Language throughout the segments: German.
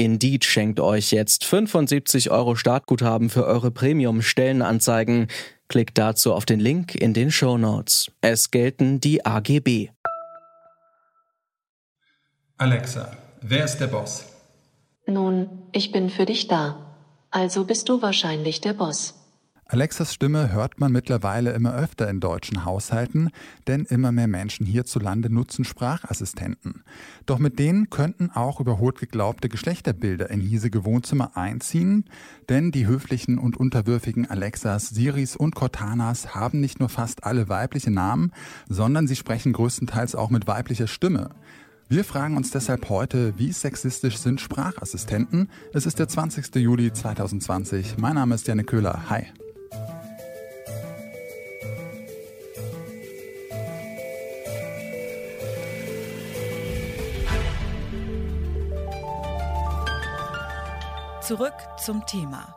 Indeed schenkt euch jetzt 75 Euro Startguthaben für eure Premium-Stellenanzeigen. Klickt dazu auf den Link in den Show Notes. Es gelten die AGB. Alexa, wer ist der Boss? Nun, ich bin für dich da. Also bist du wahrscheinlich der Boss. Alexas Stimme hört man mittlerweile immer öfter in deutschen Haushalten, denn immer mehr Menschen hierzulande nutzen Sprachassistenten. Doch mit denen könnten auch überholt geglaubte Geschlechterbilder in hiesige Wohnzimmer einziehen, denn die höflichen und unterwürfigen Alexas, Siris und Cortanas haben nicht nur fast alle weibliche Namen, sondern sie sprechen größtenteils auch mit weiblicher Stimme. Wir fragen uns deshalb heute, wie sexistisch sind Sprachassistenten? Es ist der 20. Juli 2020. Mein Name ist Janne Köhler. Hi. Zurück zum Thema.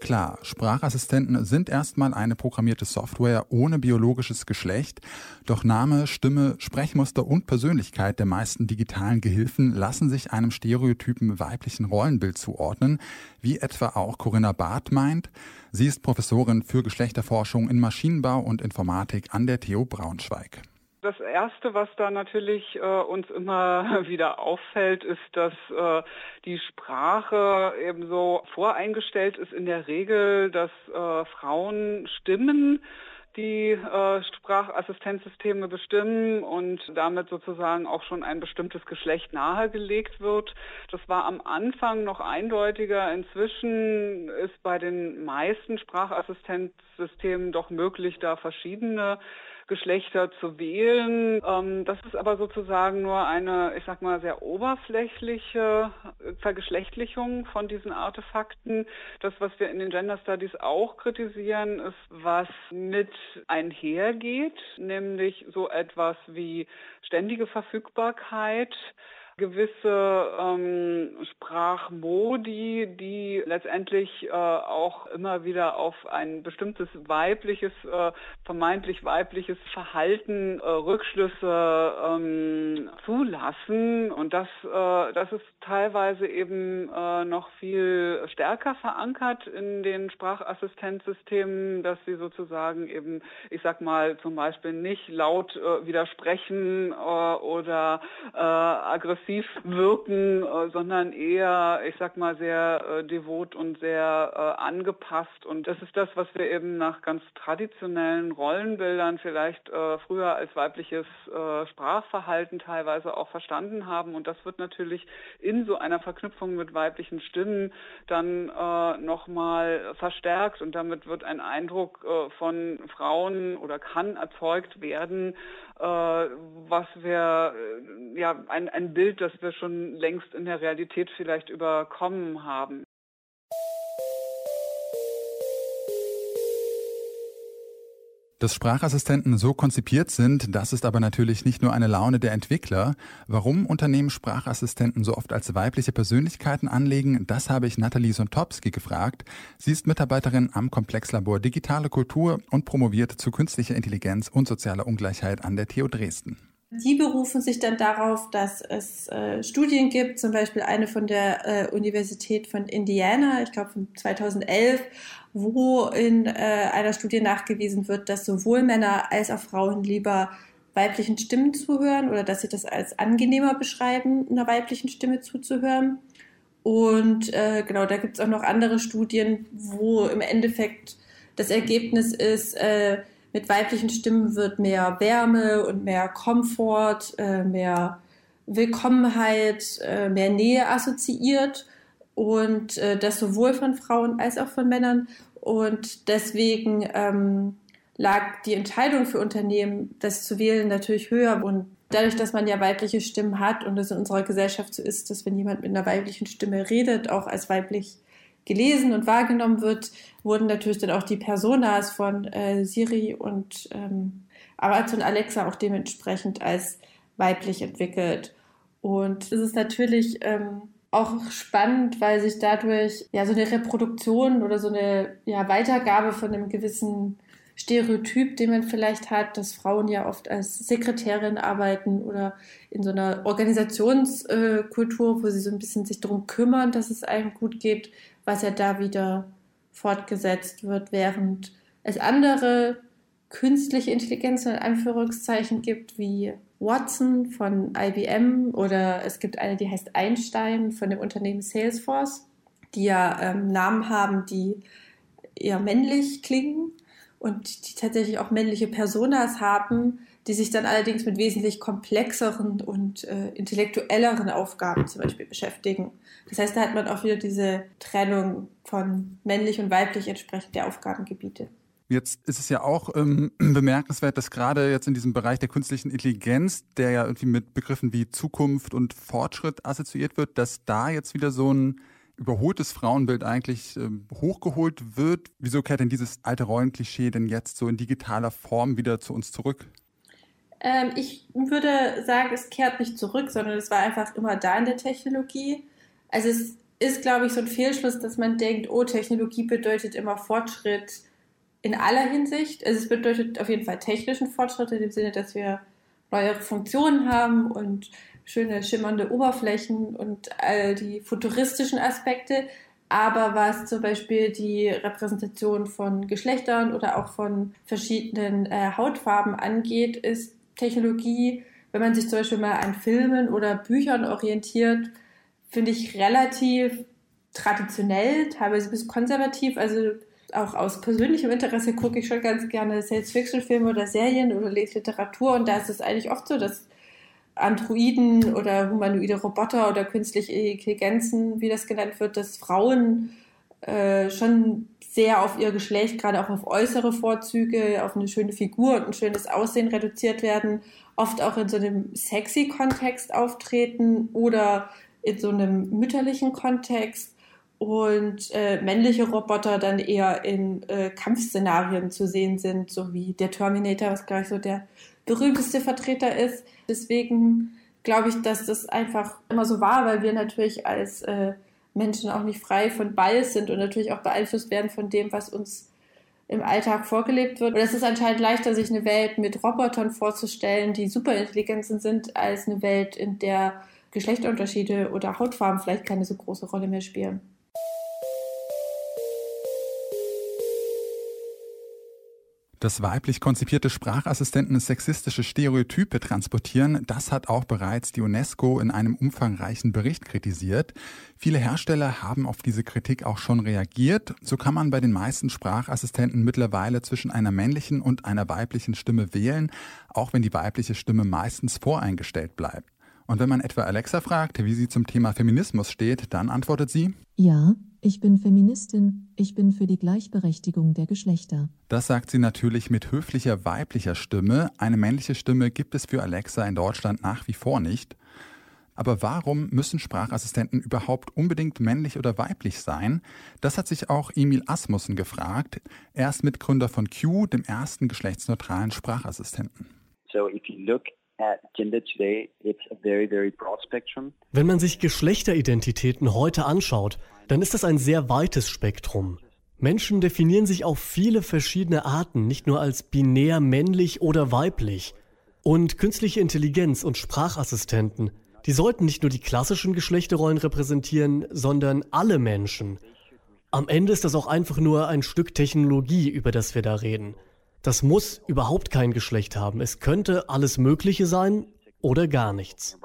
Klar, Sprachassistenten sind erstmal eine programmierte Software ohne biologisches Geschlecht, doch Name, Stimme, Sprechmuster und Persönlichkeit der meisten digitalen Gehilfen lassen sich einem stereotypen weiblichen Rollenbild zuordnen, wie etwa auch Corinna Barth meint. Sie ist Professorin für Geschlechterforschung in Maschinenbau und Informatik an der TU Braunschweig. Das Erste, was da natürlich äh, uns immer wieder auffällt, ist, dass äh, die Sprache eben so voreingestellt ist in der Regel, dass äh, Frauen Stimmen die äh, Sprachassistenzsysteme bestimmen und damit sozusagen auch schon ein bestimmtes Geschlecht nahegelegt wird. Das war am Anfang noch eindeutiger. Inzwischen ist bei den meisten Sprachassistenzsystemen doch möglich, da verschiedene Geschlechter zu wählen. Ähm, das ist aber sozusagen nur eine, ich sag mal, sehr oberflächliche Vergeschlechtlichung von diesen Artefakten. Das, was wir in den Gender Studies auch kritisieren, ist, was mit einhergeht, nämlich so etwas wie ständige Verfügbarkeit, gewisse ähm, Sprachmodi, die letztendlich äh, auch immer wieder auf ein bestimmtes weibliches, äh, vermeintlich weibliches Verhalten äh, Rückschlüsse ähm, zulassen. Und das, äh, das ist teilweise eben äh, noch viel stärker verankert in den Sprachassistenzsystemen, dass sie sozusagen eben, ich sag mal, zum Beispiel nicht laut äh, widersprechen oder aggressiv aggressiv wirken, äh, sondern eher, ich sag mal, sehr äh, devot und sehr äh, angepasst. Und das ist das, was wir eben nach ganz traditionellen Rollenbildern vielleicht früher als weibliches Sprachverhalten teilweise auch verstanden haben. Und das wird natürlich in so einer Verknüpfung mit weiblichen Stimmen dann nochmal verstärkt und damit wird ein Eindruck von Frauen oder kann erzeugt werden, was wir, ja, ein, ein Bild, das wir schon längst in der Realität vielleicht überkommen haben. Dass Sprachassistenten so konzipiert sind, das ist aber natürlich nicht nur eine Laune der Entwickler. Warum Unternehmen Sprachassistenten so oft als weibliche Persönlichkeiten anlegen, das habe ich Nathalie Sontopski gefragt. Sie ist Mitarbeiterin am Komplexlabor Digitale Kultur und promoviert zu künstlicher Intelligenz und sozialer Ungleichheit an der TU Dresden. Die berufen sich dann darauf, dass es äh, Studien gibt, zum Beispiel eine von der äh, Universität von Indiana, ich glaube von 2011, wo in äh, einer Studie nachgewiesen wird, dass sowohl Männer als auch Frauen lieber weiblichen Stimmen zuhören oder dass sie das als angenehmer beschreiben, einer weiblichen Stimme zuzuhören. Und äh, genau, da gibt es auch noch andere Studien, wo im Endeffekt das Ergebnis ist, äh, mit weiblichen Stimmen wird mehr Wärme und mehr Komfort, äh, mehr Willkommenheit, äh, mehr Nähe assoziiert und äh, das sowohl von Frauen als auch von Männern. Und deswegen ähm, lag die Entscheidung für Unternehmen, das zu wählen, natürlich höher. Und dadurch, dass man ja weibliche Stimmen hat und es in unserer Gesellschaft so ist, dass wenn jemand mit einer weiblichen Stimme redet, auch als weiblich gelesen und wahrgenommen wird, wurden natürlich dann auch die Personas von äh, Siri und ähm, Amazon Alexa auch dementsprechend als weiblich entwickelt. Und es ist natürlich ähm, auch spannend, weil sich dadurch ja so eine Reproduktion oder so eine ja, Weitergabe von einem gewissen Stereotyp, den man vielleicht hat, dass Frauen ja oft als Sekretärin arbeiten oder in so einer Organisationskultur, wo sie so ein bisschen sich darum kümmern, dass es einem gut geht, was ja da wieder fortgesetzt wird, während es andere künstliche Intelligenz in Anführungszeichen gibt, wie Watson von IBM oder es gibt eine, die heißt Einstein von dem Unternehmen Salesforce, die ja ähm, Namen haben, die eher männlich klingen und die tatsächlich auch männliche Personas haben, die sich dann allerdings mit wesentlich komplexeren und äh, intellektuelleren Aufgaben zum Beispiel beschäftigen. Das heißt, da hat man auch wieder diese Trennung von männlich und weiblich entsprechend der Aufgabengebiete. Jetzt ist es ja auch ähm, bemerkenswert, dass gerade jetzt in diesem Bereich der künstlichen Intelligenz, der ja irgendwie mit Begriffen wie Zukunft und Fortschritt assoziiert wird, dass da jetzt wieder so ein überholtes Frauenbild eigentlich ähm, hochgeholt wird. Wieso kehrt denn dieses alte Rollenklischee denn jetzt so in digitaler Form wieder zu uns zurück? Ähm, ich würde sagen, es kehrt nicht zurück, sondern es war einfach immer da in der Technologie. Also es ist, glaube ich, so ein Fehlschluss, dass man denkt, oh, Technologie bedeutet immer Fortschritt in aller Hinsicht. Also es bedeutet auf jeden Fall technischen Fortschritt in dem Sinne, dass wir neue Funktionen haben und schöne schimmernde Oberflächen und all die futuristischen Aspekte. Aber was zum Beispiel die Repräsentation von Geschlechtern oder auch von verschiedenen äh, Hautfarben angeht, ist Technologie, wenn man sich zum Beispiel mal an Filmen oder Büchern orientiert, finde ich relativ traditionell, teilweise bis konservativ. Also auch aus persönlichem Interesse gucke ich schon ganz gerne Science-Fiction-Filme oder Serien oder lese Literatur und da ist es eigentlich oft so, dass Androiden oder humanoide Roboter oder künstliche Intelligenzen, wie das genannt wird, dass Frauen äh, schon sehr auf ihr Geschlecht, gerade auch auf äußere Vorzüge, auf eine schöne Figur und ein schönes Aussehen reduziert werden, oft auch in so einem sexy Kontext auftreten oder in so einem mütterlichen Kontext und äh, männliche Roboter dann eher in äh, Kampfszenarien zu sehen sind, so wie der Terminator, was gleich so der berühmteste Vertreter ist. Deswegen glaube ich, dass das einfach immer so war, weil wir natürlich als äh, Menschen auch nicht frei von Bias sind und natürlich auch beeinflusst werden von dem, was uns im Alltag vorgelebt wird. Und es ist anscheinend leichter, sich eine Welt mit Robotern vorzustellen, die Superintelligenzen sind, als eine Welt, in der Geschlechterunterschiede oder Hautfarben vielleicht keine so große Rolle mehr spielen. Dass weiblich konzipierte Sprachassistenten sexistische Stereotype transportieren, das hat auch bereits die UNESCO in einem umfangreichen Bericht kritisiert. Viele Hersteller haben auf diese Kritik auch schon reagiert. So kann man bei den meisten Sprachassistenten mittlerweile zwischen einer männlichen und einer weiblichen Stimme wählen, auch wenn die weibliche Stimme meistens voreingestellt bleibt. Und wenn man etwa Alexa fragt, wie sie zum Thema Feminismus steht, dann antwortet sie Ja, ich bin Feministin, ich bin für die Gleichberechtigung der Geschlechter. Das sagt sie natürlich mit höflicher weiblicher Stimme. Eine männliche Stimme gibt es für Alexa in Deutschland nach wie vor nicht. Aber warum müssen Sprachassistenten überhaupt unbedingt männlich oder weiblich sein? Das hat sich auch Emil Asmussen gefragt. Er ist Mitgründer von Q, dem ersten geschlechtsneutralen Sprachassistenten. So if you look wenn man sich Geschlechteridentitäten heute anschaut, dann ist das ein sehr weites Spektrum. Menschen definieren sich auf viele verschiedene Arten, nicht nur als binär männlich oder weiblich. Und künstliche Intelligenz und Sprachassistenten, die sollten nicht nur die klassischen Geschlechterrollen repräsentieren, sondern alle Menschen. Am Ende ist das auch einfach nur ein Stück Technologie, über das wir da reden. Das muss überhaupt kein Geschlecht haben. Es könnte alles Mögliche sein oder gar nichts.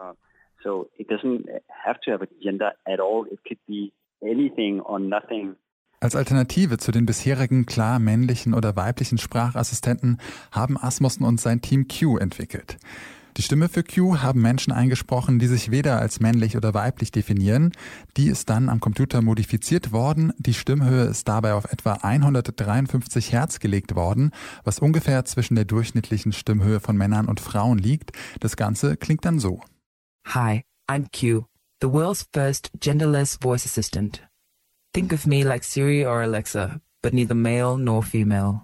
So it doesn't have to have a gender at all. It could be anything or nothing. Als Alternative zu den bisherigen klar männlichen oder weiblichen Sprachassistenten haben Asmussen und sein Team Q entwickelt. Die Stimme für Q haben Menschen eingesprochen, die sich weder als männlich oder weiblich definieren. Die ist dann am Computer modifiziert worden. Die Stimmhöhe ist dabei auf etwa 153 Hertz gelegt worden, was ungefähr zwischen der durchschnittlichen Stimmhöhe von Männern und Frauen liegt. Das Ganze klingt dann so. Hi, I'm Q, the world's first genderless voice assistant. Think of me like Siri or Alexa, but neither male nor female.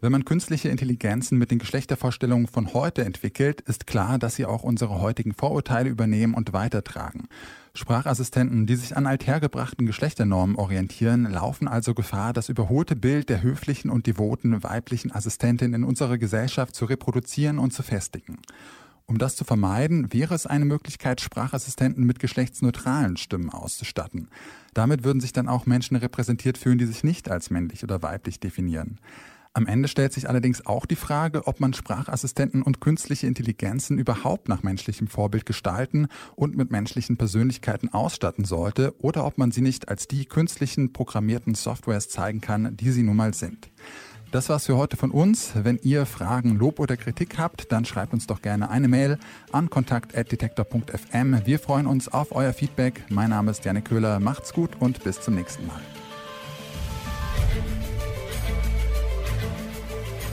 Wenn man künstliche Intelligenzen mit den Geschlechtervorstellungen von heute entwickelt, ist klar, dass sie auch unsere heutigen Vorurteile übernehmen und weitertragen. Sprachassistenten, die sich an althergebrachten Geschlechternormen orientieren, laufen also Gefahr, das überholte Bild der höflichen und devoten weiblichen Assistentin in unserer Gesellschaft zu reproduzieren und zu festigen. Um das zu vermeiden, wäre es eine Möglichkeit, Sprachassistenten mit geschlechtsneutralen Stimmen auszustatten. Damit würden sich dann auch Menschen repräsentiert fühlen, die sich nicht als männlich oder weiblich definieren. Am Ende stellt sich allerdings auch die Frage, ob man Sprachassistenten und künstliche Intelligenzen überhaupt nach menschlichem Vorbild gestalten und mit menschlichen Persönlichkeiten ausstatten sollte oder ob man sie nicht als die künstlichen programmierten Softwares zeigen kann, die sie nun mal sind. Das war's für heute von uns. Wenn ihr Fragen, Lob oder Kritik habt, dann schreibt uns doch gerne eine Mail an kontakt.detektor.fm. Wir freuen uns auf euer Feedback. Mein Name ist Janik Köhler. Macht's gut und bis zum nächsten Mal.